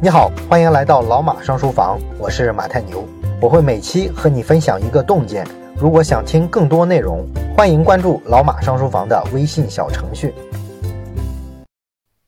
你好，欢迎来到老马上书房，我是马太牛，我会每期和你分享一个洞见。如果想听更多内容，欢迎关注老马上书房的微信小程序。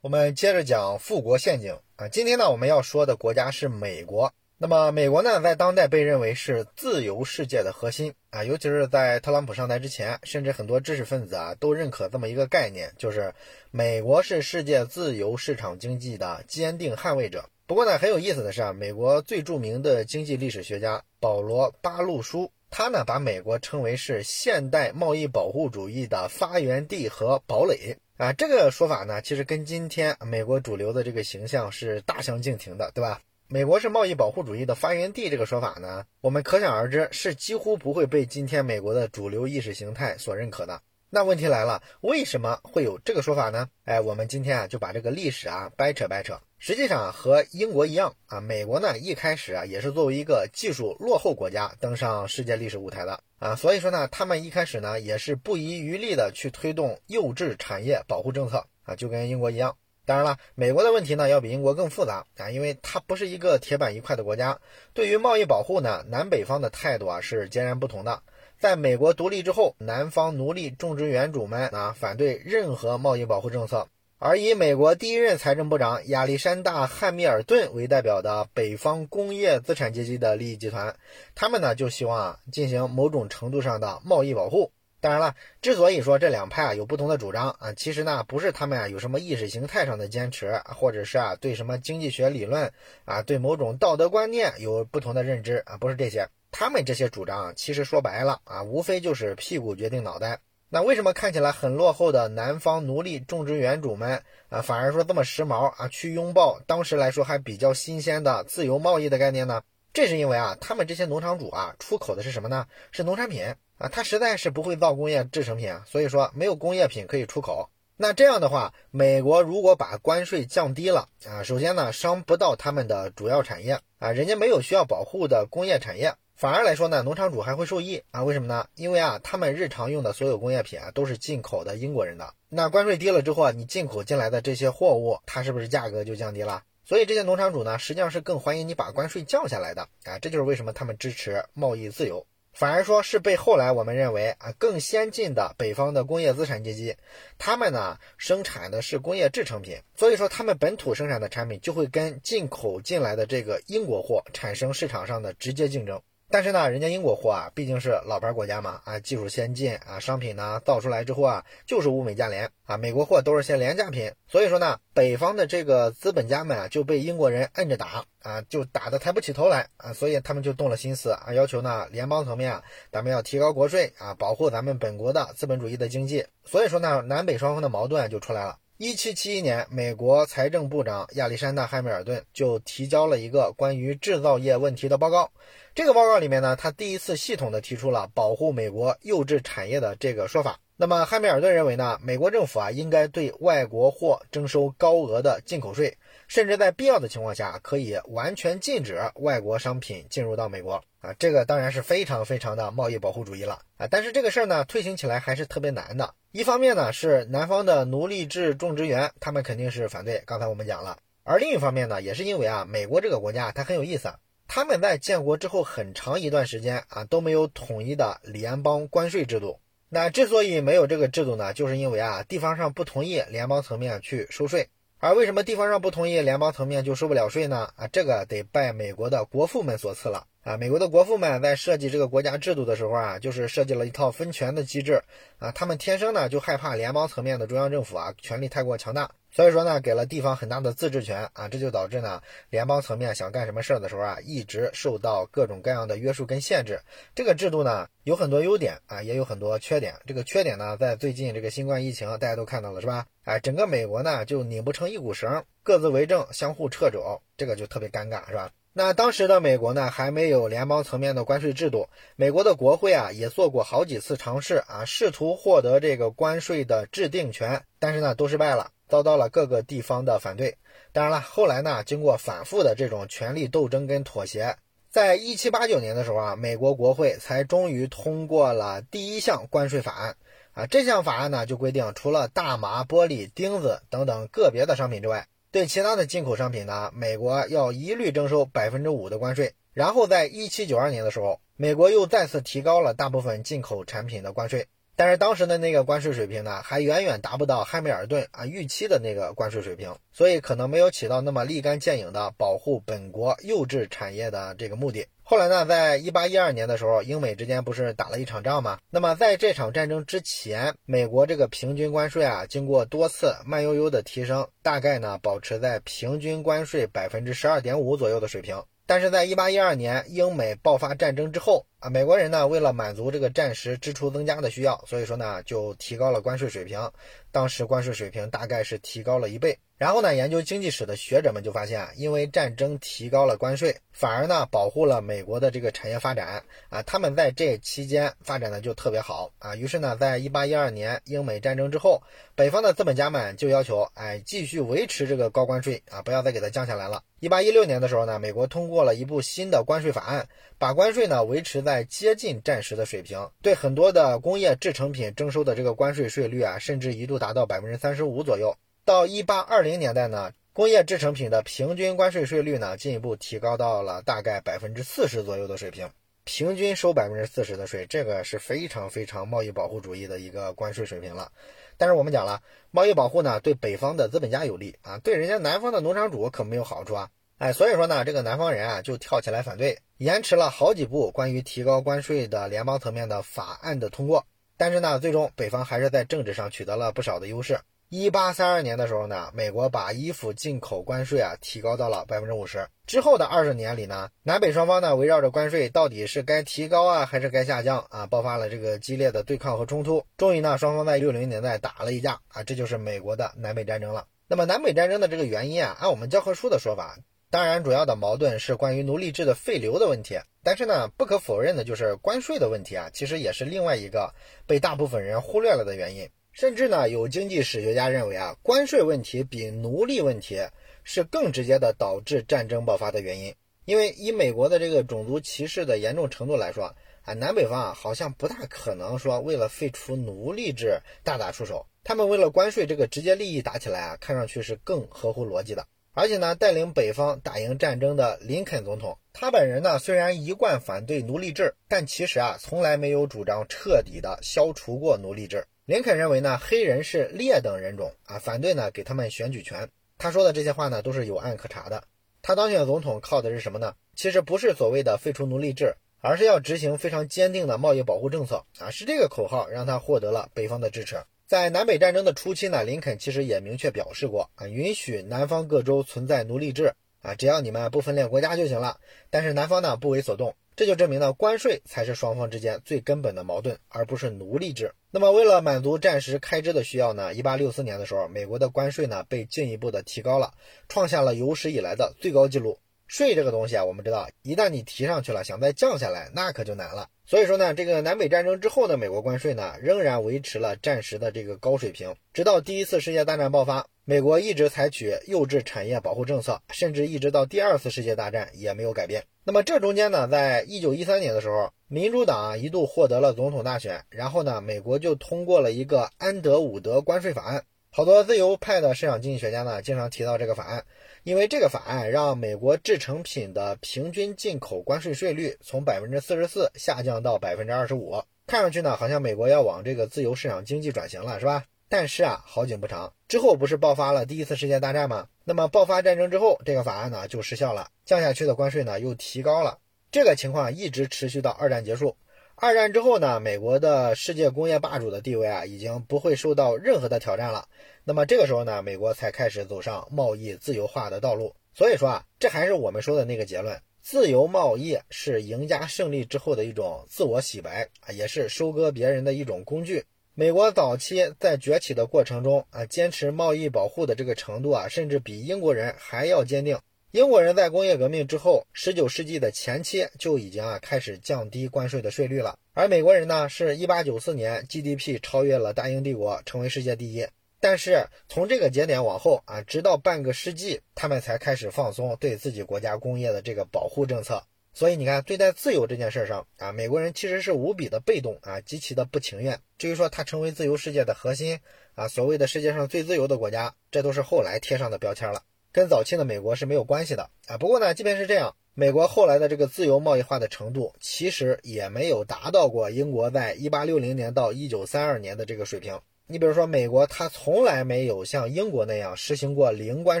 我们接着讲富国陷阱啊，今天呢我们要说的国家是美国。那么美国呢，在当代被认为是自由世界的核心啊，尤其是在特朗普上台之前，甚至很多知识分子啊都认可这么一个概念，就是美国是世界自由市场经济的坚定捍卫者。不过呢，很有意思的是啊，美国最著名的经济历史学家保罗·巴路舒，他呢把美国称为是现代贸易保护主义的发源地和堡垒啊。这个说法呢，其实跟今天美国主流的这个形象是大相径庭的，对吧？美国是贸易保护主义的发源地这个说法呢，我们可想而知是几乎不会被今天美国的主流意识形态所认可的。那问题来了，为什么会有这个说法呢？哎，我们今天啊就把这个历史啊掰扯掰扯。实际上和英国一样啊，美国呢一开始啊也是作为一个技术落后国家登上世界历史舞台的啊，所以说呢，他们一开始呢也是不遗余力的去推动幼稚产业保护政策啊，就跟英国一样。当然了，美国的问题呢要比英国更复杂啊，因为它不是一个铁板一块的国家，对于贸易保护呢，南北方的态度啊是截然不同的。在美国独立之后，南方奴隶种植园主们啊反对任何贸易保护政策，而以美国第一任财政部长亚历山大·汉密尔顿为代表的北方工业资产阶级的利益集团，他们呢就希望啊进行某种程度上的贸易保护。当然了，之所以说这两派啊有不同的主张啊，其实呢不是他们啊有什么意识形态上的坚持，或者是啊对什么经济学理论啊对某种道德观念有不同的认知啊，不是这些。他们这些主张，其实说白了啊，无非就是屁股决定脑袋。那为什么看起来很落后的南方奴隶种植园主们啊，反而说这么时髦啊，去拥抱当时来说还比较新鲜的自由贸易的概念呢？这是因为啊，他们这些农场主啊，出口的是什么呢？是农产品啊，他实在是不会造工业制成品啊，所以说没有工业品可以出口。那这样的话，美国如果把关税降低了啊，首先呢，伤不到他们的主要产业啊，人家没有需要保护的工业产业。反而来说呢，农场主还会受益啊？为什么呢？因为啊，他们日常用的所有工业品啊，都是进口的英国人的。那关税低了之后啊，你进口进来的这些货物，它是不是价格就降低了？所以这些农场主呢，实际上是更欢迎你把关税降下来的啊。这就是为什么他们支持贸易自由，反而说是被后来我们认为啊更先进的北方的工业资产阶级，他们呢生产的是工业制成品，所以说他们本土生产的产品就会跟进口进来的这个英国货产生市场上的直接竞争。但是呢，人家英国货啊，毕竟是老牌国家嘛，啊，技术先进啊，商品呢造出来之后啊，就是物美价廉啊，美国货都是些廉价品，所以说呢，北方的这个资本家们啊，就被英国人摁着打啊，就打得抬不起头来啊，所以他们就动了心思啊，要求呢，联邦层面啊，咱们要提高国税啊，保护咱们本国的资本主义的经济，所以说呢，南北双方的矛盾就出来了。一七七一年，美国财政部长亚历山大·汉密尔顿就提交了一个关于制造业问题的报告。这个报告里面呢，他第一次系统的提出了保护美国幼稚产业的这个说法。那么，汉密尔顿认为呢，美国政府啊应该对外国货征收高额的进口税，甚至在必要的情况下可以完全禁止外国商品进入到美国啊。这个当然是非常非常的贸易保护主义了啊。但是这个事儿呢，推行起来还是特别难的。一方面呢，是南方的奴隶制种植园，他们肯定是反对。刚才我们讲了，而另一方面呢，也是因为啊，美国这个国家它很有意思啊，他们在建国之后很长一段时间啊都没有统一的联邦关税制度。那之所以没有这个制度呢，就是因为啊，地方上不同意联邦层面去收税。而为什么地方上不同意，联邦层面就收不了税呢？啊，这个得拜美国的国父们所赐了。啊，美国的国父们在设计这个国家制度的时候啊，就是设计了一套分权的机制。啊，他们天生呢就害怕联邦层面的中央政府啊权力太过强大。所以说呢，给了地方很大的自治权啊，这就导致呢，联邦层面想干什么事儿的时候啊，一直受到各种各样的约束跟限制。这个制度呢，有很多优点啊，也有很多缺点。这个缺点呢，在最近这个新冠疫情，大家都看到了是吧？哎，整个美国呢就拧不成一股绳，各自为政，相互掣肘，这个就特别尴尬是吧？那当时的美国呢，还没有联邦层面的关税制度，美国的国会啊也做过好几次尝试啊，试图获得这个关税的制定权，但是呢都失败了。遭到了各个地方的反对。当然了，后来呢，经过反复的这种权力斗争跟妥协，在一七八九年的时候啊，美国国会才终于通过了第一项关税法案。啊，这项法案呢就规定，除了大麻、玻璃、钉子等等个别的商品之外，对其他的进口商品呢，美国要一律征收百分之五的关税。然后在一七九二年的时候，美国又再次提高了大部分进口产品的关税。但是当时的那个关税水平呢，还远远达不到汉密尔顿啊预期的那个关税水平，所以可能没有起到那么立竿见影的保护本国幼稚产业的这个目的。后来呢，在一八一二年的时候，英美之间不是打了一场仗吗？那么在这场战争之前，美国这个平均关税啊，经过多次慢悠悠的提升，大概呢保持在平均关税百分之十二点五左右的水平。但是在一八一二年英美爆发战争之后啊，美国人呢为了满足这个战时支出增加的需要，所以说呢就提高了关税水平。当时关税水平大概是提高了一倍。然后呢，研究经济史的学者们就发现啊，因为战争提高了关税，反而呢保护了美国的这个产业发展啊，他们在这期间发展的就特别好啊。于是呢，在一八一二年英美战争之后，北方的资本家们就要求哎继续维持这个高关税啊，不要再给它降下来了。一八一六年的时候呢，美国通过了一部新的关税法案，把关税呢维持在接近战时的水平，对很多的工业制成品征收的这个关税税率啊，甚至一度达到百分之三十五左右。到一八二零年代呢，工业制成品的平均关税税率呢，进一步提高到了大概百分之四十左右的水平，平均收百分之四十的税，这个是非常非常贸易保护主义的一个关税水平了。但是我们讲了，贸易保护呢，对北方的资本家有利啊，对人家南方的农场主可没有好处啊。哎，所以说呢，这个南方人啊，就跳起来反对，延迟了好几部关于提高关税的联邦层面的法案的通过。但是呢，最终北方还是在政治上取得了不少的优势。一八三二年的时候呢，美国把衣服进口关税啊提高到了百分之五十。之后的二十年里呢，南北双方呢围绕着关税到底是该提高啊还是该下降啊，爆发了这个激烈的对抗和冲突。终于呢，双方在六零年代打了一架啊，这就是美国的南北战争了。那么南北战争的这个原因啊，按我们教科书的说法，当然主要的矛盾是关于奴隶制的废留的问题。但是呢，不可否认的就是关税的问题啊，其实也是另外一个被大部分人忽略了的原因。甚至呢，有经济史学家认为啊，关税问题比奴隶问题是更直接的导致战争爆发的原因。因为以美国的这个种族歧视的严重程度来说啊，南北方啊好像不大可能说为了废除奴隶制大打出手。他们为了关税这个直接利益打起来啊，看上去是更合乎逻辑的。而且呢，带领北方打赢战争的林肯总统，他本人呢虽然一贯反对奴隶制，但其实啊从来没有主张彻底的消除过奴隶制。林肯认为呢，黑人是劣等人种啊，反对呢给他们选举权。他说的这些话呢，都是有案可查的。他当选总统靠的是什么呢？其实不是所谓的废除奴隶制，而是要执行非常坚定的贸易保护政策啊，是这个口号让他获得了北方的支持。在南北战争的初期呢，林肯其实也明确表示过啊，允许南方各州存在奴隶制啊，只要你们不分裂国家就行了。但是南方呢不为所动。这就证明了关税才是双方之间最根本的矛盾，而不是奴隶制。那么，为了满足战时开支的需要呢？一八六四年的时候，美国的关税呢被进一步的提高了，创下了有史以来的最高纪录。税这个东西啊，我们知道，一旦你提上去了，想再降下来，那可就难了。所以说呢，这个南北战争之后的美国关税呢，仍然维持了战时的这个高水平，直到第一次世界大战爆发，美国一直采取幼稚产业保护政策，甚至一直到第二次世界大战也没有改变。那么这中间呢，在一九一三年的时候，民主党一度获得了总统大选，然后呢，美国就通过了一个安德伍德关税法案。好多自由派的市场经济学家呢，经常提到这个法案，因为这个法案让美国制成品的平均进口关税税率从百分之四十四下降到百分之二十五。看上去呢，好像美国要往这个自由市场经济转型了，是吧？但是啊，好景不长，之后不是爆发了第一次世界大战吗？那么爆发战争之后，这个法案呢就失效了，降下去的关税呢又提高了。这个情况一直持续到二战结束。二战之后呢，美国的世界工业霸主的地位啊，已经不会受到任何的挑战了。那么这个时候呢，美国才开始走上贸易自由化的道路。所以说啊，这还是我们说的那个结论：自由贸易是赢家胜利之后的一种自我洗白啊，也是收割别人的一种工具。美国早期在崛起的过程中啊，坚持贸易保护的这个程度啊，甚至比英国人还要坚定。英国人在工业革命之后，十九世纪的前期就已经啊开始降低关税的税率了。而美国人呢，是一八九四年 GDP 超越了大英帝国，成为世界第一。但是从这个节点往后啊，直到半个世纪，他们才开始放松对自己国家工业的这个保护政策。所以你看，对待自由这件事上啊，美国人其实是无比的被动啊，极其的不情愿。至于说他成为自由世界的核心啊，所谓的世界上最自由的国家，这都是后来贴上的标签了。跟早期的美国是没有关系的啊。不过呢，即便是这样，美国后来的这个自由贸易化的程度，其实也没有达到过英国在一八六零年到一九三二年的这个水平。你比如说，美国它从来没有像英国那样实行过零关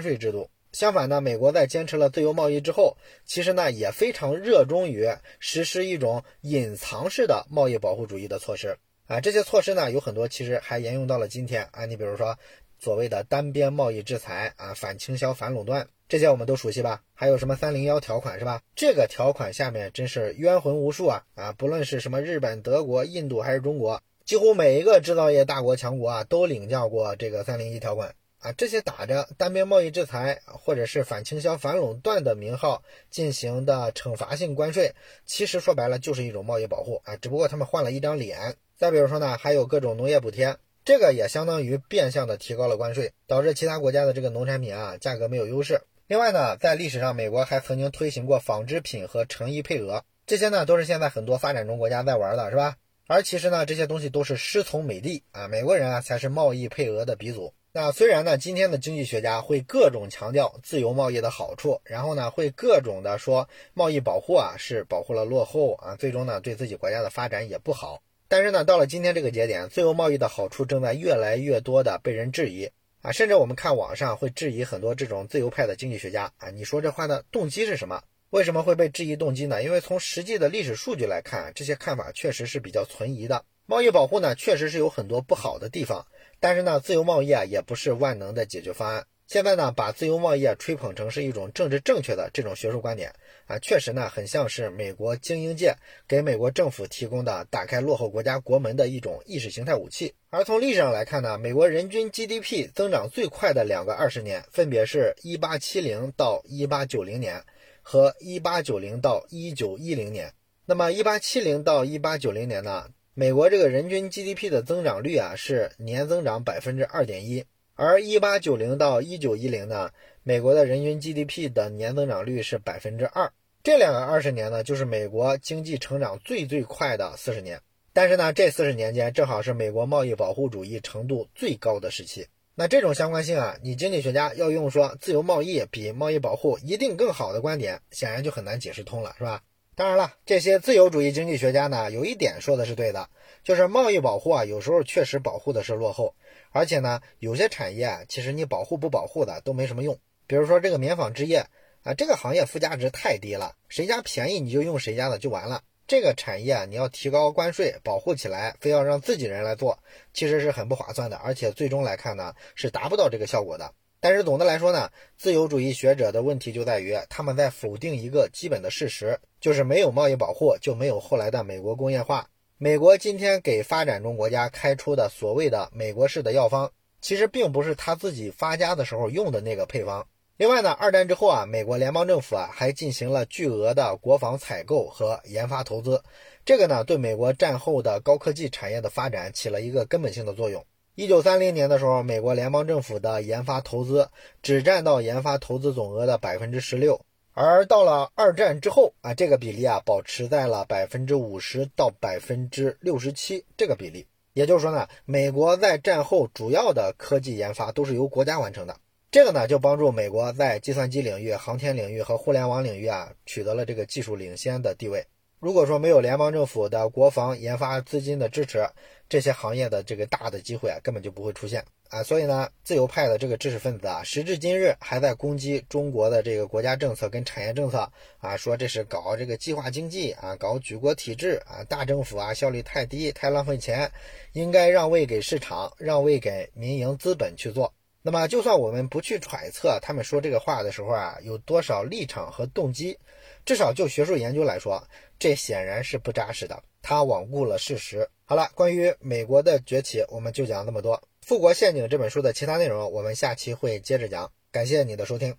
税制度。相反呢，美国在坚持了自由贸易之后，其实呢也非常热衷于实施一种隐藏式的贸易保护主义的措施啊。这些措施呢有很多，其实还沿用到了今天啊。你比如说，所谓的单边贸易制裁啊，反倾销、反垄断，这些我们都熟悉吧？还有什么三零幺条款是吧？这个条款下面真是冤魂无数啊啊！不论是什么日本、德国、印度还是中国，几乎每一个制造业大国强国啊，都领教过这个三零一条款。啊，这些打着单边贸易制裁或者是反倾销、反垄断的名号进行的惩罚性关税，其实说白了就是一种贸易保护啊，只不过他们换了一张脸。再比如说呢，还有各种农业补贴，这个也相当于变相的提高了关税，导致其他国家的这个农产品啊价格没有优势。另外呢，在历史上，美国还曾经推行过纺织品和成衣配额，这些呢都是现在很多发展中国家在玩的，是吧？而其实呢，这些东西都是师从美帝啊，美国人啊才是贸易配额的鼻祖。那虽然呢，今天的经济学家会各种强调自由贸易的好处，然后呢，会各种的说贸易保护啊是保护了落后啊，最终呢对自己国家的发展也不好。但是呢，到了今天这个节点，自由贸易的好处正在越来越多的被人质疑啊，甚至我们看网上会质疑很多这种自由派的经济学家啊，你说这话的动机是什么？为什么会被质疑动机呢？因为从实际的历史数据来看，这些看法确实是比较存疑的。贸易保护呢，确实是有很多不好的地方。但是呢，自由贸易啊也不是万能的解决方案。现在呢，把自由贸易啊吹捧成是一种政治正确的这种学术观点啊，确实呢很像是美国精英界给美国政府提供的打开落后国家国门的一种意识形态武器。而从历史上来看呢，美国人均 GDP 增长最快的两个二十年，分别是1870到1890年和1890到1910年。那么1870到1890年呢？美国这个人均 GDP 的增长率啊是年增长百分之二点一，而一八九零到一九一零呢，美国的人均 GDP 的年增长率是百分之二。这两个二十年呢，就是美国经济成长最最快的四十年。但是呢，这四十年间正好是美国贸易保护主义程度最高的时期。那这种相关性啊，你经济学家要用说自由贸易比贸易保护一定更好的观点，显然就很难解释通了，是吧？当然了，这些自由主义经济学家呢，有一点说的是对的，就是贸易保护啊，有时候确实保护的是落后，而且呢，有些产业啊，其实你保护不保护的都没什么用。比如说这个棉纺织业啊，这个行业附加值太低了，谁家便宜你就用谁家的就完了。这个产业啊，你要提高关税保护起来，非要让自己人来做，其实是很不划算的，而且最终来看呢，是达不到这个效果的。但是总的来说呢，自由主义学者的问题就在于他们在否定一个基本的事实，就是没有贸易保护就没有后来的美国工业化。美国今天给发展中国家开出的所谓的美国式的药方，其实并不是他自己发家的时候用的那个配方。另外呢，二战之后啊，美国联邦政府啊还进行了巨额的国防采购和研发投资，这个呢对美国战后的高科技产业的发展起了一个根本性的作用。一九三零年的时候，美国联邦政府的研发投资只占到研发投资总额的百分之十六，而到了二战之后啊，这个比例啊保持在了百分之五十到百分之六十七这个比例。也就是说呢，美国在战后主要的科技研发都是由国家完成的，这个呢就帮助美国在计算机领域、航天领域和互联网领域啊取得了这个技术领先的地位。如果说没有联邦政府的国防研发资金的支持，这些行业的这个大的机会啊，根本就不会出现啊。所以呢，自由派的这个知识分子啊，时至今日还在攻击中国的这个国家政策跟产业政策啊，说这是搞这个计划经济啊，搞举国体制啊，大政府啊效率太低，太浪费钱，应该让位给市场，让位给民营资本去做。那么，就算我们不去揣测他们说这个话的时候啊，有多少立场和动机。至少就学术研究来说，这显然是不扎实的。他罔顾了事实。好了，关于美国的崛起，我们就讲这么多。《富国陷阱》这本书的其他内容，我们下期会接着讲。感谢你的收听。